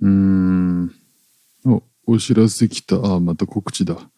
うん。お、お知らせきた。あ、また告知だ。